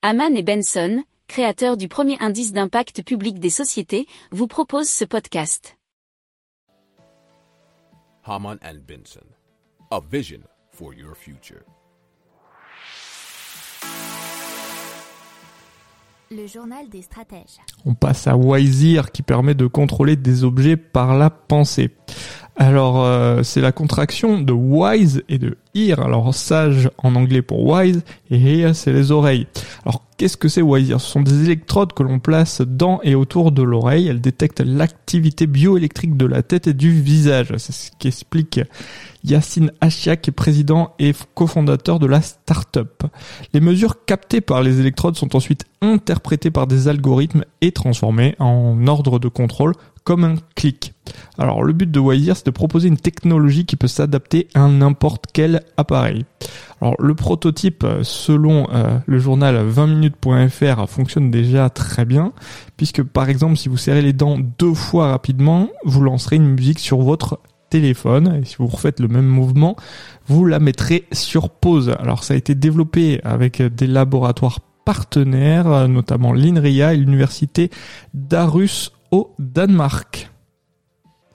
Haman et Benson, créateurs du premier indice d'impact public des sociétés, vous proposent ce podcast. Haman and Benson, a vision for your future. Le journal des stratèges. On passe à Wiseer qui permet de contrôler des objets par la pensée. Alors euh, c'est la contraction de wise et de Alors sage en anglais pour wise et ear c'est les oreilles. Alors qu'est-ce que c'est wise Ce sont des électrodes que l'on place dans et autour de l'oreille. Elles détectent l'activité bioélectrique de la tête et du visage. C'est ce qu'explique Yacine Achia qui président et cofondateur de la start-up. Les mesures captées par les électrodes sont ensuite interprétées par des algorithmes et transformées en ordre de contrôle comme un clic. Alors le but de Wiseer, c'est de proposer une technologie qui peut s'adapter à n'importe quel appareil. Alors le prototype, selon euh, le journal 20minutes.fr, fonctionne déjà très bien, puisque par exemple si vous serrez les dents deux fois rapidement, vous lancerez une musique sur votre téléphone, et si vous refaites le même mouvement, vous la mettrez sur pause. Alors ça a été développé avec des laboratoires partenaires, notamment l'INRIA et l'université d'Arus au Danemark.